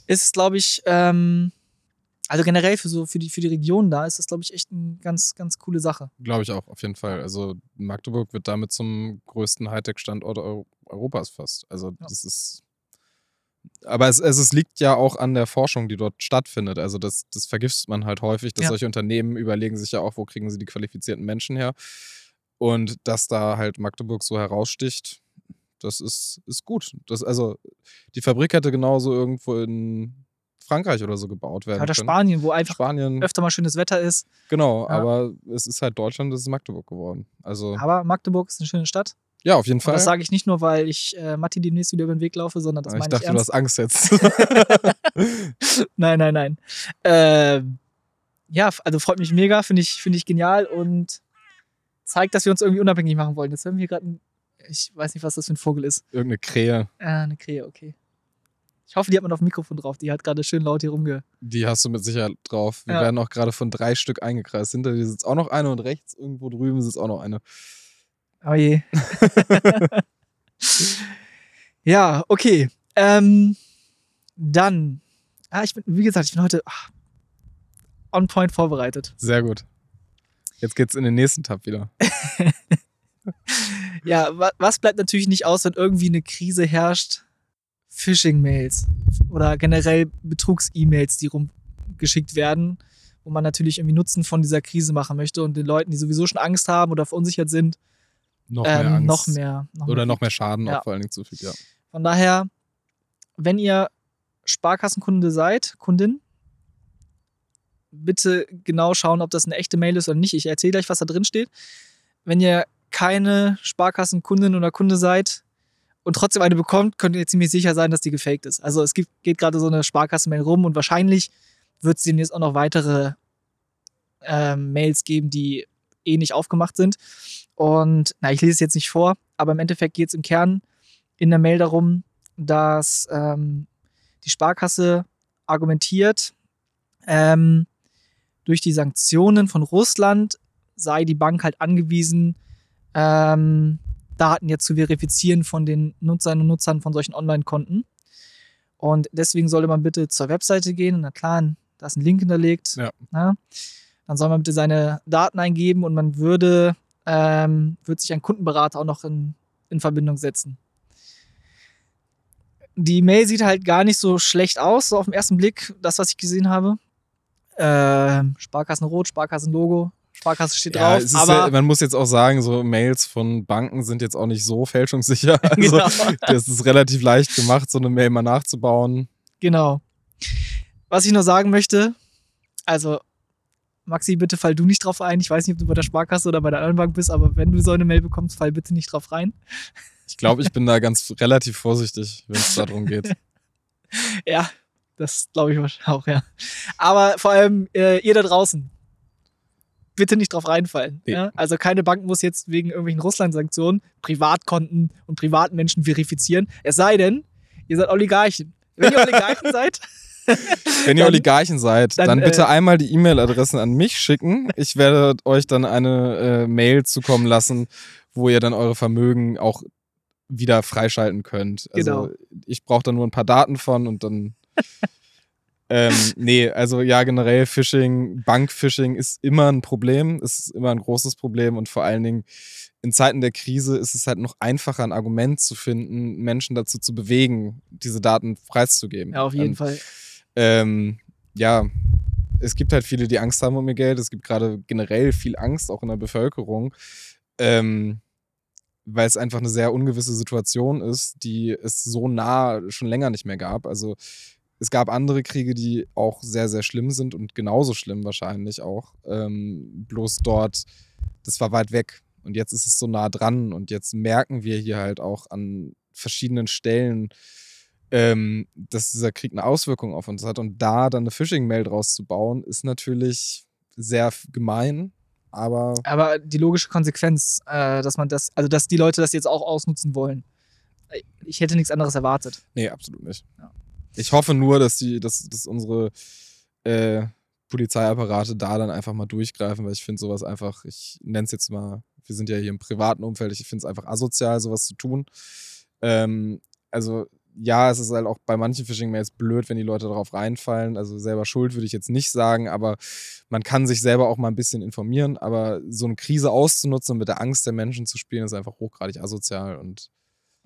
ist es, glaube ich, ähm, also generell für so für die, für die Region da ist das, glaube ich, echt eine ganz, ganz coole Sache. Glaube ich auch, auf jeden Fall. Also Magdeburg wird damit zum größten Hightech-Standort Eu Europas fast. Also Ja. das ist Aber es, es, es, liegt ja auch an der Forschung, die dort stattfindet. Also das, das vergisst man halt häufig, dass ja. solche Unternehmen überlegen sich ja auch, wo kriegen sie die qualifizierten Menschen her. Und dass da halt Magdeburg so heraussticht, das ist, ist gut. Das, also die Fabrik hätte genauso irgendwo in Frankreich oder so gebaut werden Oder Spanien, wo einfach Spanien. öfter mal schönes Wetter ist. Genau, ja. aber es ist halt Deutschland, es ist Magdeburg geworden. Also aber Magdeburg ist eine schöne Stadt. Ja, auf jeden Fall. Und das sage ich nicht nur, weil ich äh, Matti demnächst wieder über den Weg laufe, sondern das ich meine dachte, ich ernst. du hast Angst jetzt. [laughs] nein, nein, nein. Äh, ja, also freut mich mega, finde ich, find ich genial und zeigt, dass wir uns irgendwie unabhängig machen wollen. Jetzt hören wir gerade ein, ich weiß nicht, was das für ein Vogel ist. Irgendeine Krähe. Ah, eine Krähe, okay. Ich hoffe, die hat man auf dem Mikrofon drauf. Die hat gerade schön laut hier rumge. Die hast du mit Sicherheit drauf. Wir ja. werden auch gerade von drei Stück eingekreist. Hinter dir sitzt auch noch eine und rechts irgendwo drüben sitzt auch noch eine. Oh je. [laughs] ja, okay. Ähm, dann, ah, ich bin, wie gesagt, ich bin heute ach, on point vorbereitet. Sehr gut. Jetzt geht's in den nächsten Tab wieder. [laughs] ja, was bleibt natürlich nicht aus, wenn irgendwie eine Krise herrscht? Phishing-Mails oder generell Betrugs-E-Mails, die rumgeschickt werden, wo man natürlich irgendwie Nutzen von dieser Krise machen möchte und den Leuten, die sowieso schon Angst haben oder verunsichert sind, noch mehr, ähm, Angst. Noch mehr noch oder mehr noch mehr Schaden ja. auch vor allen Dingen zufügt, ja. Von daher, wenn ihr Sparkassenkunde seid, Kundin, bitte genau schauen, ob das eine echte Mail ist oder nicht. Ich erzähle gleich, was da drin steht. Wenn ihr keine Sparkassenkundin oder Kunde seid und trotzdem eine bekommt, könnt ihr ziemlich sicher sein, dass die gefaked ist. Also es gibt, geht gerade so eine Sparkassenmail rum und wahrscheinlich wird es demnächst auch noch weitere äh, Mails geben, die eh nicht aufgemacht sind. Und na, ich lese es jetzt nicht vor, aber im Endeffekt geht es im Kern in der Mail darum, dass ähm, die Sparkasse argumentiert, ähm, durch die Sanktionen von Russland sei die Bank halt angewiesen, ähm, Daten jetzt zu verifizieren von den Nutzerinnen und Nutzern von solchen Online-Konten. Und deswegen sollte man bitte zur Webseite gehen. Na klar, da ist ein Link hinterlegt. Ja. Na, dann soll man bitte seine Daten eingeben und man würde, ähm, würde sich ein Kundenberater auch noch in, in Verbindung setzen. Die Mail sieht halt gar nicht so schlecht aus, so auf den ersten Blick, das, was ich gesehen habe. Äh, Sparkassen Rot, Sparkassen Logo, Sparkasse steht ja, drauf. aber ja, man muss jetzt auch sagen, so Mails von Banken sind jetzt auch nicht so fälschungssicher. [laughs] Also genau. das ist relativ leicht gemacht, so eine Mail mal nachzubauen. Genau. Was ich noch sagen möchte, also Maxi, bitte fall du nicht drauf ein. Ich weiß nicht, ob du bei der Sparkasse oder bei der anderen Bank bist, aber wenn du so eine Mail bekommst, fall bitte nicht drauf rein. Ich glaube, ich bin da ganz relativ vorsichtig, wenn es darum geht. [laughs] ja, das glaube ich auch, ja. Aber vor allem äh, ihr da draußen, bitte nicht drauf reinfallen. Nee. Ja? Also keine Bank muss jetzt wegen irgendwelchen Russland-Sanktionen Privatkonten und Privatmenschen verifizieren. Es sei denn, ihr seid Oligarchen. Wenn ihr Oligarchen [laughs] seid. Wenn ihr dann, Oligarchen seid, dann, dann bitte äh, einmal die E-Mail-Adressen an mich schicken. Ich werde euch dann eine äh, Mail zukommen lassen, wo ihr dann eure Vermögen auch wieder freischalten könnt. Also genau. ich brauche da nur ein paar Daten von und dann [laughs] ähm, [laughs] nee, also ja, generell Phishing, Bankphishing ist immer ein Problem, ist immer ein großes Problem und vor allen Dingen in Zeiten der Krise ist es halt noch einfacher, ein Argument zu finden, Menschen dazu zu bewegen, diese Daten preiszugeben. Ja, auf jeden und, Fall. Ähm, ja, es gibt halt viele, die Angst haben um ihr Geld. Es gibt gerade generell viel Angst, auch in der Bevölkerung. Ähm, weil es einfach eine sehr ungewisse Situation ist, die es so nah schon länger nicht mehr gab. Also es gab andere Kriege, die auch sehr, sehr schlimm sind und genauso schlimm wahrscheinlich auch. Ähm, bloß dort, das war weit weg und jetzt ist es so nah dran und jetzt merken wir hier halt auch an verschiedenen Stellen, ähm, dass dieser Krieg eine Auswirkung auf uns hat und da dann eine Phishing-Mail draus zu bauen, ist natürlich sehr gemein. Aber, aber die logische Konsequenz, äh, dass man das, also dass die Leute das jetzt auch ausnutzen wollen. Ich hätte nichts anderes erwartet. Nee, absolut nicht. Ja. Ich hoffe nur, dass die, dass, dass unsere äh, Polizeiapparate da dann einfach mal durchgreifen, weil ich finde sowas einfach, ich nenne es jetzt mal, wir sind ja hier im privaten Umfeld, ich finde es einfach asozial, sowas zu tun. Ähm, also ja, es ist halt auch bei manchen Phishing-Mails blöd, wenn die Leute darauf reinfallen. Also selber schuld würde ich jetzt nicht sagen, aber man kann sich selber auch mal ein bisschen informieren. Aber so eine Krise auszunutzen und mit der Angst der Menschen zu spielen, ist einfach hochgradig asozial und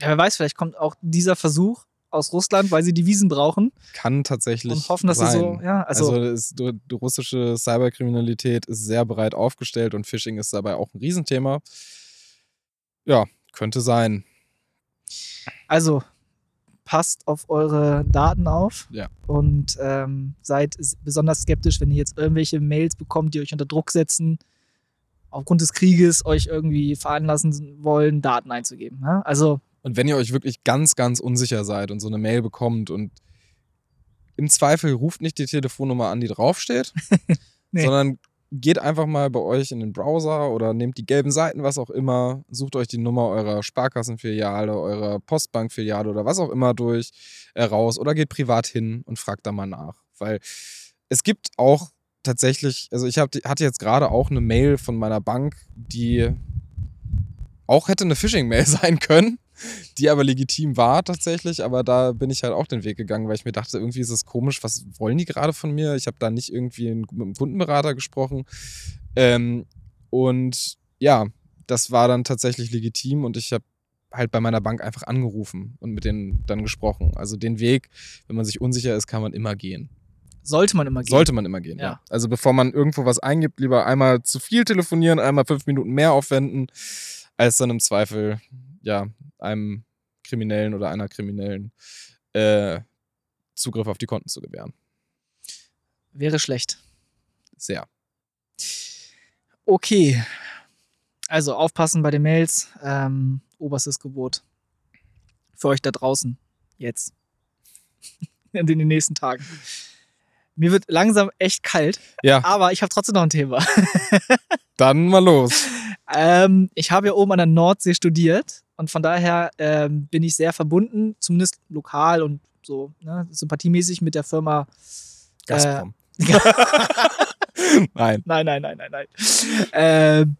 ja, wer weiß, vielleicht kommt auch dieser Versuch aus Russland, weil sie Devisen brauchen Kann tatsächlich und hoffen, dass sein. sie so, ja, also, Also, ist, die, die russische Cyberkriminalität ist sehr breit aufgestellt und Phishing ist dabei auch ein Riesenthema. Ja, könnte sein. also passt auf eure Daten auf Ja. und ähm, seid besonders skeptisch, wenn ihr jetzt irgendwelche Mails bekommt, die euch unter Druck setzen, aufgrund des Krieges euch irgendwie veranlassen wollen, Daten einzugeben. Ja? Also Und wenn ihr euch wirklich ganz, ganz unsicher seid und so eine Mail bekommt und im Zweifel ruft nicht die Telefonnummer an, die draufsteht, [laughs] Nee. sondern geht einfach mal bei euch in den Browser oder nehmt die gelben Seiten, was auch immer, sucht euch die Nummer eurer Sparkassenfiliale, eurer Postbankfiliale oder was auch immer durch äh, raus oder geht privat hin und fragt da mal nach. Weil es gibt auch tatsächlich, also ich hab, hatte jetzt gerade auch eine Mail von meiner Bank, die auch hätte eine Phishing-Mail [laughs] sein können, die aber legitim war tatsächlich, aber da bin ich halt auch den Weg gegangen, weil ich mir dachte, irgendwie ist es komisch, was wollen die gerade von mir? Ich habe da nicht irgendwie mit einem Kundenberater gesprochen. Ähm, und ja, das war dann tatsächlich legitim und ich habe halt bei meiner Bank einfach angerufen und mit denen dann gesprochen. Also den Weg, wenn man sich unsicher ist, kann man immer gehen. sollte man immer gehen. Sollte man immer gehen, ja. Ja. Also bevor man irgendwo was eingibt, lieber einmal zu viel telefonieren, einmal fünf Minuten mehr aufwenden, als dann im Zweifel, ja, einem Kriminellen oder einer Kriminellen äh, Zugriff auf die Konten zu gewähren. Wäre schlecht. Sehr. Okay. Also aufpassen bei den Mails. Ähm, oberstes Gebot. Für euch da draußen. Jetzt. [laughs] In den nächsten Tagen. Mir wird langsam echt kalt, Ja, aber ich habe trotzdem noch ein Thema. [laughs] dann mal los. Ähm, ich habe ja oben an der Nordsee studiert und von daher ähm, bin ich sehr verbunden, zumindest lokal und so ne, sympathiemäßig mit der Firma. Gazprom. [laughs] Nein. Nein, nein, nein, nein, nein. Ähm,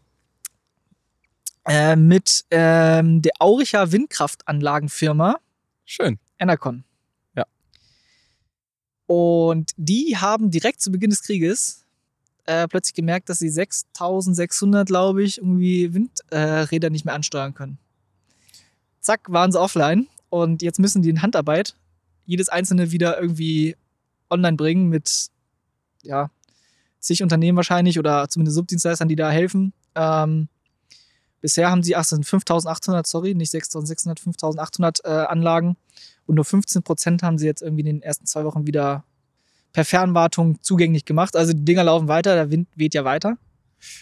äh, mit ähm, der Auricher Windkraftanlagenfirma Schön. Enercon. Ja. Und die haben direkt zu Beginn des Krieges äh, plötzlich gemerkt, dass sie 6600, glaube ich, irgendwie Windräder äh, nicht mehr ansteuern können. Zack, waren sie offline und jetzt müssen die in Handarbeit jedes einzelne wieder irgendwie online bringen mit, ja, zig Unternehmen wahrscheinlich oder zumindest Subdienstleistern, die da helfen. Ähm, bisher haben sie, ach, sind 5800, sorry, nicht 6600, 5800 äh, Anlagen und nur 15 Prozent haben sie jetzt irgendwie in den ersten zwei Wochen wieder per Fernwartung zugänglich gemacht. Also die Dinger laufen weiter, der Wind weht ja weiter.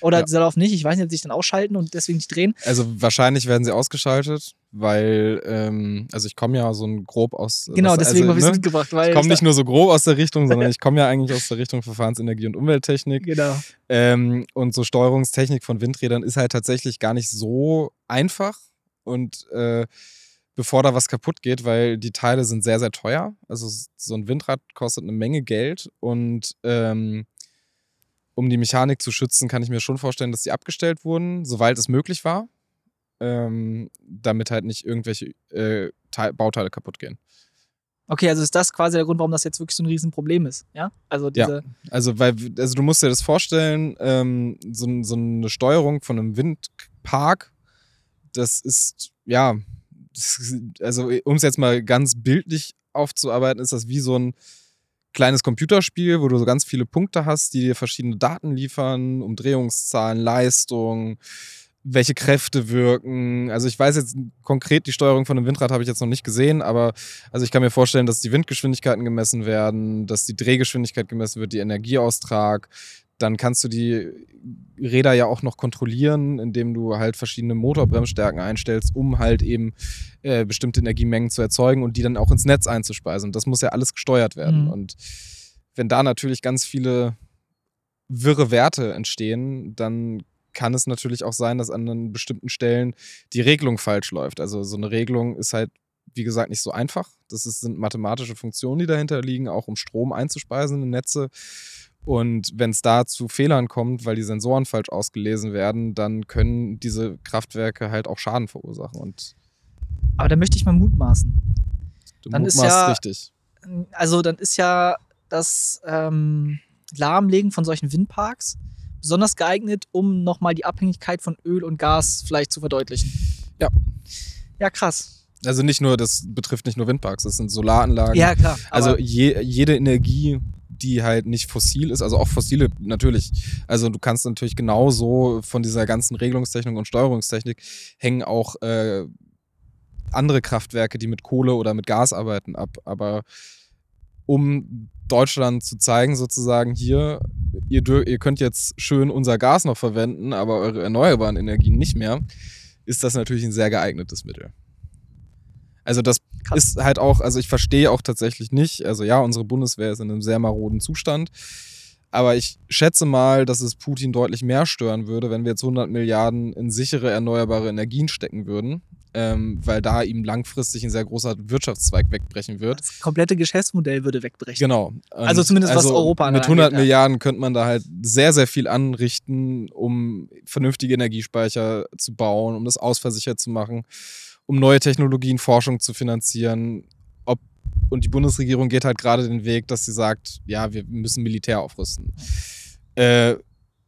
Oder Ja. sie laufen nicht, ich weiß nicht, ob sie sich dann ausschalten und deswegen nicht drehen. Also wahrscheinlich werden sie ausgeschaltet, weil, ähm, also ich komme ja so ein grob aus. Genau, was- deswegen also, habe ich es ne? mitgebracht, weil Ich komme ich nicht nur so grob aus der Richtung, sondern [laughs] ich komme ja eigentlich aus der Richtung Verfahrensenergie und Umwelttechnik. genau. Ähm, und so Steuerungstechnik von Windrädern ist halt tatsächlich gar nicht so einfach. Und äh, bevor da was kaputt geht, weil die Teile sind sehr, sehr teuer. Also so ein Windrad kostet eine Menge Geld. Und ähm, um die Mechanik zu schützen, kann ich mir schon vorstellen, dass die abgestellt wurden, soweit es möglich war. Ähm, damit halt nicht irgendwelche äh, Teil Bauteile kaputt gehen. Okay, also ist das quasi der Grund, warum das jetzt wirklich so ein Riesenproblem ist, ja? Also Ja. diese, Also, weil, also du musst dir das vorstellen, ähm, so, so eine Steuerung von einem Windpark, das ist, ja, also um es jetzt mal ganz bildlich aufzuarbeiten, ist das wie so ein kleines Computerspiel, wo du so ganz viele Punkte hast, die dir verschiedene Daten liefern, Umdrehungszahlen, Leistung, welche Kräfte wirken. Also ich weiß jetzt konkret, die Steuerung von einem Windrad habe ich jetzt noch nicht gesehen, aber also ich kann mir vorstellen, dass die Windgeschwindigkeiten gemessen werden, dass die Drehgeschwindigkeit gemessen wird, die Energieaustrag. Dann kannst du die Räder ja auch noch kontrollieren, indem du halt verschiedene Motorbremsstärken einstellst, um halt eben äh, bestimmte Energiemengen zu erzeugen und die dann auch ins Netz einzuspeisen. Das muss ja alles gesteuert werden. Mhm. Und wenn da natürlich ganz viele wirre Werte entstehen, dann kann es natürlich auch sein, dass an bestimmten Stellen die Regelung falsch läuft. Also so eine Regelung ist halt, wie gesagt, nicht so einfach. Das ist, sind mathematische Funktionen, die dahinter liegen, auch um Strom einzuspeisen in Netze. Und wenn es da zu Fehlern kommt, weil die Sensoren falsch ausgelesen werden, dann können diese Kraftwerke halt auch Schaden verursachen. Und aber da möchte ich mal mutmaßen. du Dann ist mutmaßt ja- richtig. Also dann ist ja das ähm, Lahmlegen von solchen Windparks besonders geeignet, um nochmal die Abhängigkeit von Öl und Gas vielleicht zu verdeutlichen. Ja. Ja, krass. Also nicht nur, das betrifft nicht nur Windparks, das sind Solaranlagen. Ja, klar. Also je, jede Energie, die halt nicht fossil ist, also auch fossile natürlich. Also du kannst natürlich genauso von dieser ganzen Regelungstechnik und Steuerungstechnik hängen auch äh, andere Kraftwerke, die mit Kohle oder mit Gas arbeiten, ab. Aber um Deutschland zu zeigen, sozusagen hier, ihr, ihr könnt jetzt schön unser Gas noch verwenden, aber eure erneuerbaren Energien nicht mehr, ist das natürlich ein sehr geeignetes Mittel. Also das ist halt auch, also ich verstehe auch tatsächlich nicht, also ja, unsere Bundeswehr ist in einem sehr maroden Zustand, aber ich schätze mal, dass es Putin deutlich mehr stören würde, wenn wir jetzt 100 Milliarden in sichere erneuerbare Energien stecken würden, ähm, weil da ihm langfristig ein sehr großer Wirtschaftszweig wegbrechen wird. das komplette Geschäftsmodell würde wegbrechen. Genau. Und Also zumindest was Europa Mit angeht, 100 ja. Milliarden könnte man da halt sehr, sehr viel anrichten, um vernünftige Energiespeicher zu bauen, um das ausversichert zu machen, um neue Technologien, Forschung zu finanzieren. Ob, und die Bundesregierung geht halt gerade den Weg, dass sie sagt, ja, wir müssen Militär aufrüsten. Äh,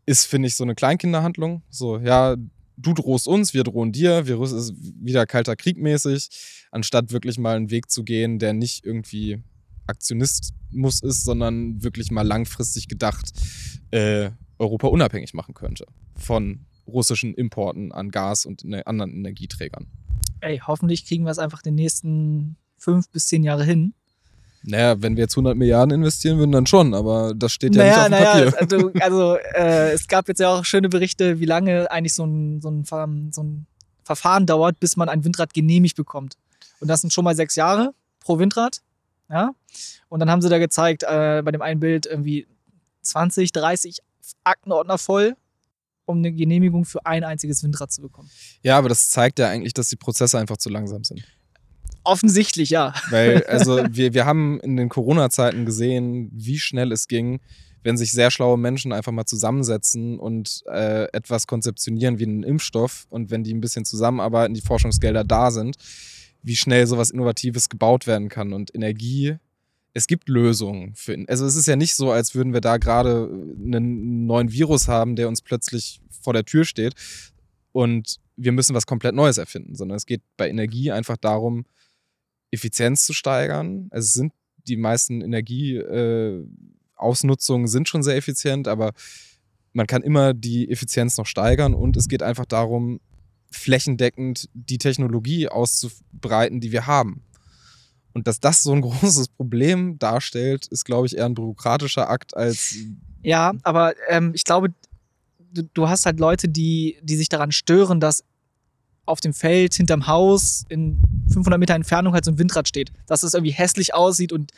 ist, finde ich, so eine Kleinkinderhandlung. So, ja, du drohst uns, wir drohen dir, wir rüsten, ist wieder kalter Krieg mäßig, anstatt wirklich mal einen Weg zu gehen, der nicht irgendwie Aktionismus ist, sondern wirklich mal langfristig gedacht äh, Europa unabhängig machen könnte von russischen Importen an Gas und ne anderen Energieträgern. Ey, hoffentlich kriegen wir es einfach den nächsten fünf bis zehn Jahre hin. Naja, wenn wir jetzt 100 Milliarden investieren würden, dann schon, aber das steht ja naja, nicht auf dem naja, Papier. also, [laughs] also äh, es gab jetzt ja auch schöne Berichte, wie lange eigentlich so ein, so, ein, so ein Verfahren dauert, bis man ein Windrad genehmigt bekommt. Und das sind schon mal sechs Jahre pro Windrad. Ja. Und dann haben sie da gezeigt, äh, bei dem einen Bild irgendwie 20, 30 Aktenordner voll, um eine Genehmigung für ein einziges Windrad zu bekommen. Ja, aber das zeigt ja eigentlich, dass die Prozesse einfach zu langsam sind. Offensichtlich, ja. Weil, [laughs] also, wir, wir haben in den Corona-Zeiten gesehen, wie schnell es ging, wenn sich sehr schlaue Menschen einfach mal zusammensetzen und äh, etwas konzeptionieren wie einen Impfstoff und wenn die ein bisschen zusammenarbeiten, die Forschungsgelder da sind, wie schnell sowas Innovatives gebaut werden kann. Und Energie, es gibt Lösungen für. Also, es ist ja nicht so, als würden wir da gerade einen neuen Virus haben, der uns plötzlich vor der Tür steht und wir müssen was komplett Neues erfinden, sondern es geht bei Energie einfach darum, Effizienz zu steigern. Also es sind die meisten Energieausnutzungen äh, sind schon sehr effizient, aber man kann immer die Effizienz noch steigern und es geht einfach darum, flächendeckend die Technologie auszubreiten, die wir haben. Und dass das so ein [laughs] großes Problem darstellt, ist, glaube ich, eher ein bürokratischer Akt als. Ja, aber ähm, ich glaube, du, du hast halt Leute, die, die sich daran stören, dass auf dem Feld hinterm Haus in 500 Meter Entfernung halt so ein Windrad steht. Dass es irgendwie hässlich aussieht und,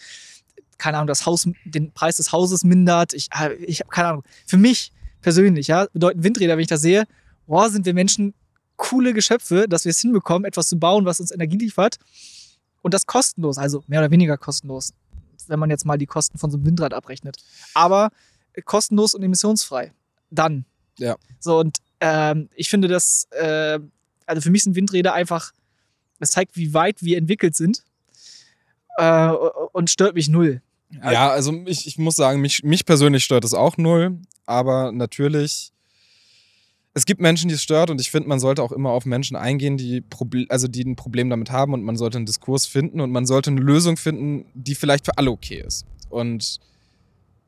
keine Ahnung, das Haus, den Preis des Hauses mindert. Ich, äh, ich habe keine Ahnung. Für mich persönlich, ja, bedeuten Windräder, wenn ich das sehe, boah, sind wir Menschen coole Geschöpfe, dass wir es hinbekommen, etwas zu bauen, was uns Energie liefert. Und das kostenlos, also mehr oder weniger kostenlos, wenn man jetzt mal die Kosten von so einem Windrad abrechnet. Aber kostenlos und emissionsfrei. Dann. Ja. So, und ähm, ich finde das, äh, also für mich sind Windräder einfach, es zeigt, wie weit wir entwickelt sind äh, und stört mich null. Ja, also ich, ich muss sagen, mich, mich persönlich stört es auch null, aber natürlich, es gibt Menschen, die es stört und ich finde, man sollte auch immer auf Menschen eingehen, die, Proble also die ein Problem damit haben und man sollte einen Diskurs finden und man sollte eine Lösung finden, die vielleicht für alle okay ist. Und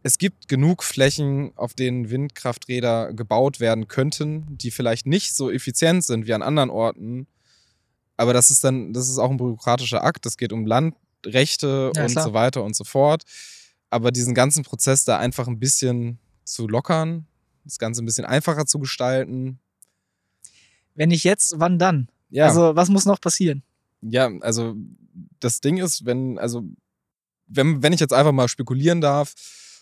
es gibt genug Flächen, auf denen Windkrafträder gebaut werden könnten, die vielleicht nicht so effizient sind wie an anderen Orten. Aber das ist dann, das ist auch ein bürokratischer Akt. Es geht um Landrechte Ja, und klar. so weiter und so fort. Aber diesen ganzen Prozess da einfach ein bisschen zu lockern, das Ganze ein bisschen einfacher zu gestalten. Wenn nicht jetzt, wann dann? Ja, Also, was muss noch passieren? ja, also das Ding ist, wenn, also, wenn, wenn ich jetzt einfach mal spekulieren darf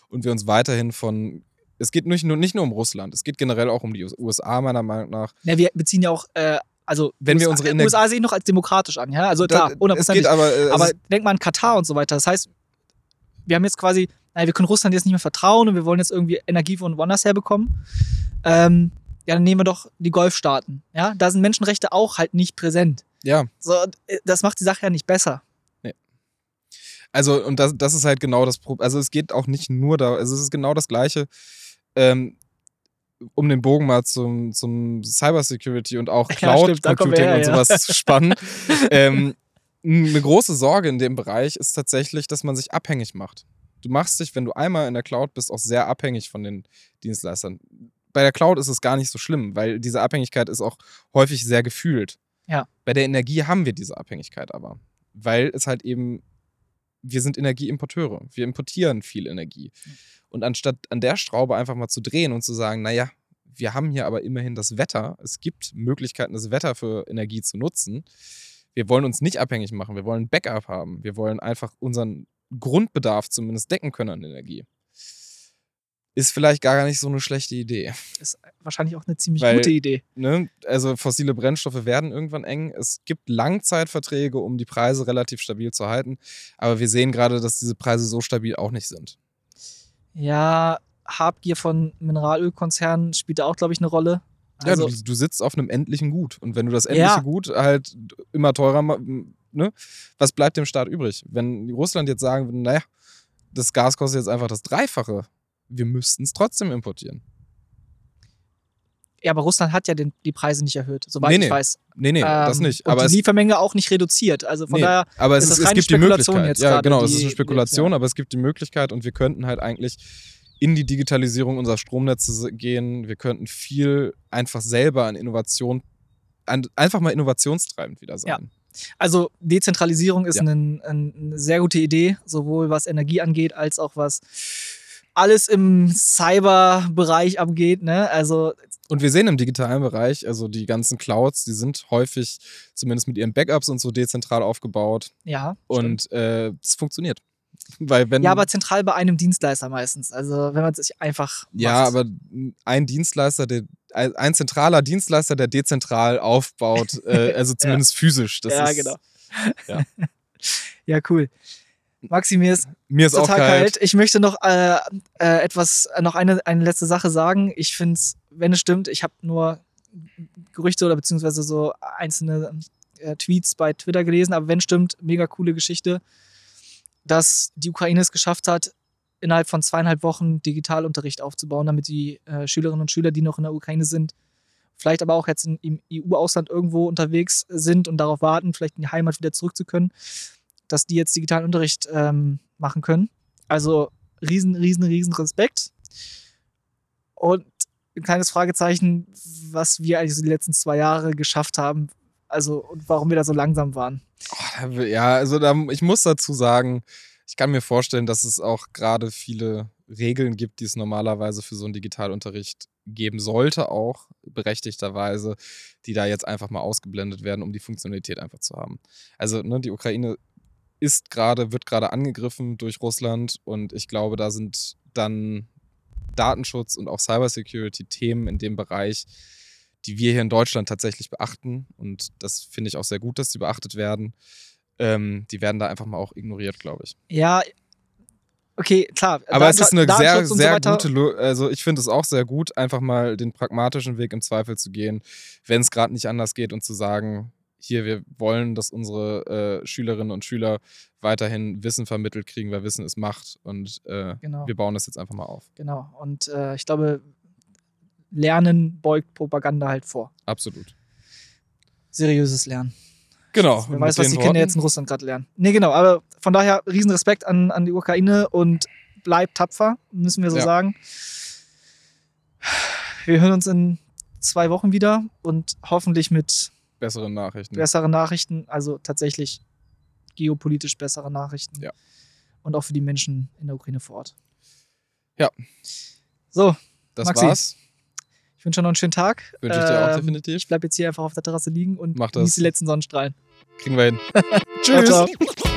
und wir uns weiterhin von, es geht nicht nur, nicht nur um Russland, es geht generell auch um die USA, meiner Meinung nach. Ja, wir beziehen ja auch, äh, also, Wenn wir USA, unsere äh, Energie- USA sehe ich noch als demokratisch an, ja? Also, klar, Da- es hundertprozentig. geht aber, äh, Aber denk mal an Katar und so weiter. Das heißt, wir haben jetzt quasi, naja, wir können Russland jetzt nicht mehr vertrauen und wir wollen jetzt irgendwie Energie von woanders herbekommen. Ähm, ja, dann nehmen wir doch die Golfstaaten. Ja, da sind Menschenrechte auch halt nicht präsent. ja, So, äh, das macht die Sache ja nicht besser. Also, und das, das ist halt genau das Problem. Also, es geht auch nicht nur da, also, es ist genau das Gleiche. Ähm, um den Bogen mal zum, zum Cybersecurity und auch [laughs] Ja, Cloud stimmt, da kommen wir Computing her, und ja. sowas zu spannen. [laughs] ähm, eine große Sorge in dem Bereich ist tatsächlich, dass man sich abhängig macht. Du machst dich, wenn du einmal in der Cloud bist, auch sehr abhängig von den Dienstleistern. Bei der Cloud ist es gar nicht so schlimm, weil diese Abhängigkeit ist auch häufig sehr gefühlt. Ja. Bei der Energie haben wir diese Abhängigkeit aber, weil es halt eben, wir sind Energieimporteure. Wir importieren viel Energie. Und anstatt an der Schraube einfach mal zu drehen und zu sagen, naja, wir haben hier aber immerhin das Wetter, es gibt Möglichkeiten, das Wetter für Energie zu nutzen. Wir wollen uns nicht abhängig machen, wir wollen ein Backup haben, wir wollen einfach unseren Grundbedarf zumindest decken können an Energie. Ist vielleicht gar nicht so eine schlechte Idee. Ist wahrscheinlich auch eine ziemlich Weil- gute Idee. Ne? Also fossile Brennstoffe werden irgendwann eng. Es gibt Langzeitverträge, um die Preise relativ stabil zu halten. Aber wir sehen gerade, dass diese Preise so stabil auch nicht sind. Ja, Habgier von Mineralölkonzernen spielt da auch, glaube ich, eine Rolle. Also, ja, du, du sitzt auf einem endlichen Gut. Und wenn du das endliche Ja. Gut halt immer teurer machst, ne? was bleibt dem Staat übrig? Wenn Russland jetzt sagen würde, naja, das Gas kostet jetzt einfach das Dreifache, wir müssten es trotzdem importieren. ja, aber Russland hat ja den, die Preise nicht erhöht, soweit Nee, ich nee. weiß. Nee, nee, das Ähm, nicht. Und Aber die es, Liefermenge auch nicht reduziert. Also von nee, daher, aber es, ist das es reine gibt die Möglichkeit. jetzt ja, genau, es die- ist eine Spekulation, aber es gibt die Möglichkeit und wir könnten halt eigentlich in die Digitalisierung unserer Stromnetze gehen. Wir könnten viel einfach selber an Innovation, an, einfach mal innovationstreibend wieder sein. also Dezentralisierung ist Ja. ein, ein, eine sehr gute Idee, sowohl was Energie angeht, als auch was alles im Cyberbereich abgeht. Ne? Also Und wir sehen im digitalen Bereich, also die ganzen Clouds, die sind häufig zumindest mit ihren Backups und so dezentral aufgebaut ja. und äh, es funktioniert. Weil wenn ja, aber zentral bei einem Dienstleister meistens. Also wenn man es sich einfach Ja, macht. aber ein Dienstleister, der ein zentraler Dienstleister, der dezentral aufbaut, [laughs] äh, also zumindest physisch. Das ja, ist, genau. [laughs] ja. [laughs] ja, cool. Maxi, mir ist Mir ist auch total kalt. kalt. Ich möchte noch äh, äh, etwas, äh, noch eine, eine letzte Sache sagen. Ich finde es, wenn es stimmt, ich habe nur Gerüchte oder beziehungsweise so einzelne äh, Tweets bei Twitter gelesen, aber wenn stimmt, mega coole Geschichte, dass die Ukraine es geschafft hat, innerhalb von zweieinhalb Wochen Digitalunterricht aufzubauen, damit die äh, Schülerinnen und Schüler, die noch in der Ukraine sind, vielleicht aber auch jetzt im EU-Ausland irgendwo unterwegs sind und darauf warten, vielleicht in die Heimat wieder zurück zu können, dass die jetzt digitalen Unterricht ähm, machen können. Also riesen, riesen, riesen Respekt. Und ein kleines Fragezeichen, was wir eigentlich so die letzten zwei Jahre geschafft haben. Also und warum wir da so langsam waren. Oh, ja, also da, ich muss dazu sagen, ich kann mir vorstellen, dass es auch gerade viele Regeln gibt, die es normalerweise für so einen Digitalunterricht geben sollte, auch berechtigterweise, die da jetzt einfach mal ausgeblendet werden, um die Funktionalität einfach zu haben. Also ne, die Ukraine ist gerade, wird gerade angegriffen durch Russland und ich glaube, da sind dann Datenschutz und auch Cybersecurity-Themen in dem Bereich, die wir hier in Deutschland tatsächlich beachten. Und das finde ich auch sehr gut, dass die beachtet werden. Ähm, die werden da einfach mal auch ignoriert, glaube ich. Ja, okay, klar. Aber es ist eine sehr, so sehr weiter. gute, also ich finde es auch sehr gut, einfach mal den pragmatischen Weg im Zweifel zu gehen, wenn es gerade nicht anders geht und zu sagen, hier, wir wollen, dass unsere äh, Schülerinnen und Schüler weiterhin Wissen vermittelt kriegen, weil Wissen ist Macht und äh, Genau. wir bauen das jetzt einfach mal auf. Genau. Und äh, ich glaube, Lernen beugt Propaganda halt vor. Absolut. Seriöses Lernen. Genau. Wer weiß, was die den Kinder Worten- jetzt in Russland gerade lernen. Nee, genau. Aber von daher riesen Respekt an, an die Ukraine und bleibt tapfer, müssen wir so Ja. sagen. Wir hören uns in zwei Wochen wieder und hoffentlich mit besseren Nachrichten. besseren Nachrichten, also tatsächlich geopolitisch bessere Nachrichten. Ja. Und auch für die Menschen in der Ukraine vor Ort. Ja. So, das Maxi, war's. Ich wünsche noch einen schönen Tag. Wünsche ich dir auch Ähm, definitiv. Ich bleibe jetzt hier einfach auf der Terrasse liegen und Mach das. genieße die letzten Sonnenstrahlen. Kriegen wir hin. [laughs] Ciao, Tschüss. ciao.